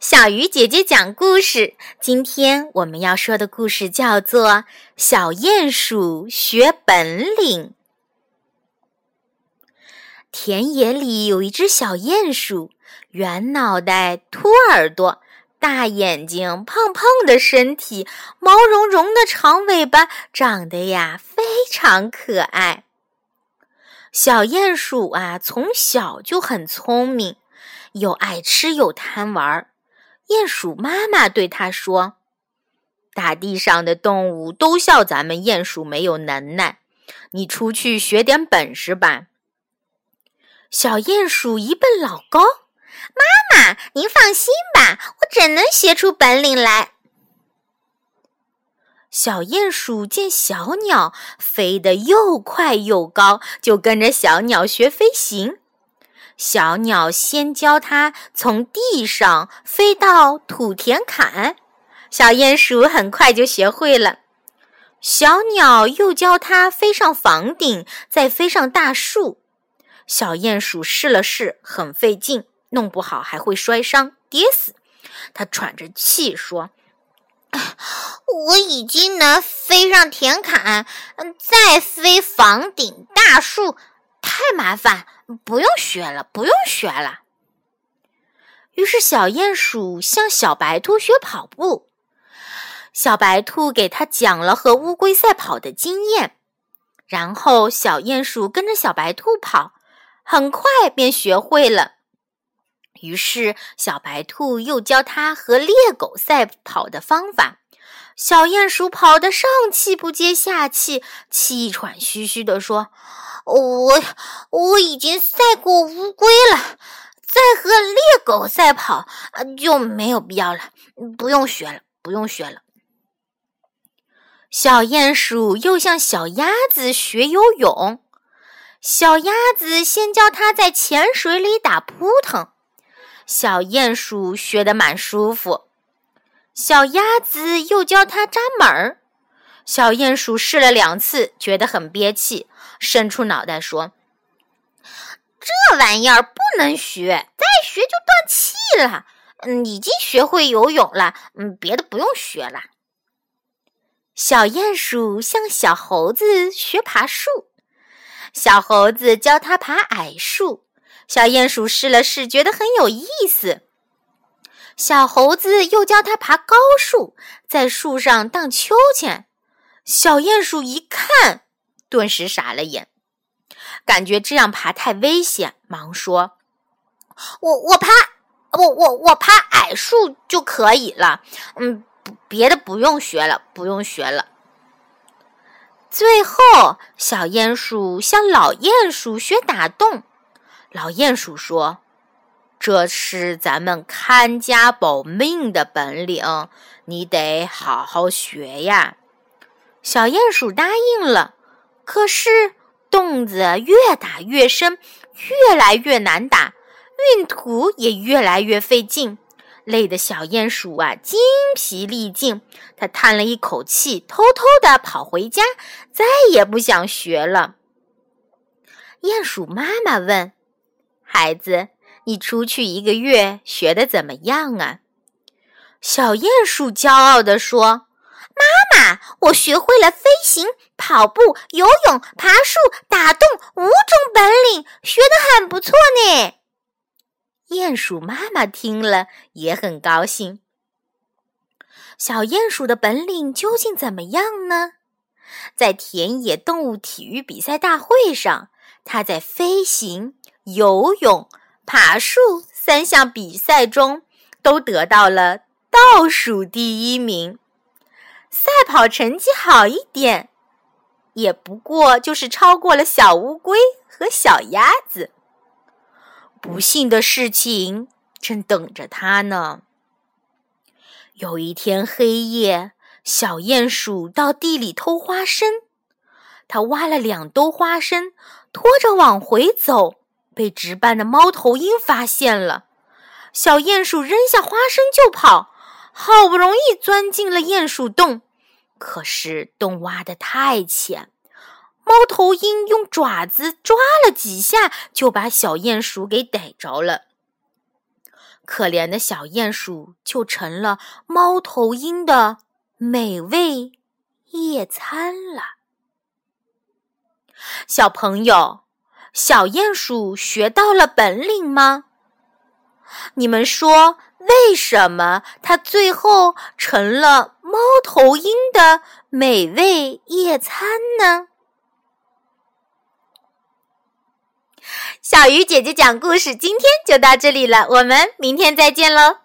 小鱼姐姐讲故事。今天我们要说的故事叫做《小鼹鼠学本领》。田野里有一只小鼹鼠，圆脑袋、秃耳朵、大眼睛、胖胖的身体、毛茸茸的长尾巴，长得呀非常可爱。小鼹鼠啊，从小就很聪明，又爱吃又贪玩。鼹鼠妈妈对他说：“大地上的动物都笑咱们鼹鼠没有能耐，你出去学点本事吧。”小鼹鼠一蹦老高：“妈妈，您放心吧，我准能学出本领来。”小鼹鼠见小鸟飞得又快又高，就跟着小鸟学飞行。小鸟先教它从地上飞到土田坎，小鼹鼠很快就学会了。小鸟又教它飞上房顶，再飞上大树。小鼹鼠试了试，很费劲，弄不好还会摔伤跌死。它喘着气说：“我已经能飞上田坎，再飞房顶、大树，太麻烦。”不用学了，不用学了。于是小鼹鼠向小白兔学跑步，小白兔给他讲了和乌龟赛跑的经验，然后小鼹鼠跟着小白兔跑，很快便学会了。于是小白兔又教他和猎狗赛跑的方法，小鼹鼠跑得上气不接下气，气喘吁吁地说。我我已经赛过乌龟了，再和猎狗赛跑就没有必要了，不用学了，不用学了。小鼹鼠又向小鸭子学游泳，小鸭子先教它在浅水里打扑腾，小鼹鼠学得蛮舒服。小鸭子又教它扎门儿。小鼹鼠试了两次，觉得很憋气，伸出脑袋说：“这玩意儿不能学，再学就断气了。嗯，已经学会游泳了，嗯，别的不用学了。”小鼹鼠向小猴子学爬树，小猴子教它爬矮树。小鼹鼠试了试，觉得很有意思。小猴子又教它爬高树，在树上荡秋千。小鼹鼠一看，顿时傻了眼，感觉这样爬太危险，忙说：“我我爬，我我我爬矮树就可以了，嗯，别的不用学了，不用学了。”最后，小鼹鼠向老鼹鼠学打洞。老鼹鼠说：“这是咱们看家保命的本领，你得好好学呀。”小鼹鼠答应了，可是洞子越打越深，越来越难打，运土也越来越费劲，累得小鼹鼠啊精疲力尽。他叹了一口气，偷偷的跑回家，再也不想学了。鼹鼠妈妈问：“孩子，你出去一个月，学的怎么样啊？”小鼹鼠骄傲地说。妈妈，我学会了飞行、跑步、游泳、爬树、打洞五种本领，学得很不错呢。鼹鼠妈妈听了也很高兴。小鼹鼠的本领究竟怎么样呢？在田野动物体育比赛大会上，它在飞行、游泳、爬树三项比赛中都得到了倒数第一名。赛跑成绩好一点，也不过就是超过了小乌龟和小鸭子。不幸的事情正等着他呢。有一天黑夜，小鼹鼠到地里偷花生，他挖了两兜花生，拖着往回走，被值班的猫头鹰发现了。小鼹鼠扔下花生就跑。好不容易钻进了鼹鼠洞，可是洞挖得太浅，猫头鹰用爪子抓了几下，就把小鼹鼠给逮着了。可怜的小鼹鼠就成了猫头鹰的美味夜餐了。小朋友，小鼹鼠学到了本领吗？你们说，为什么它最后成了猫头鹰的美味夜餐呢？小鱼姐姐讲故事，今天就到这里了，我们明天再见喽。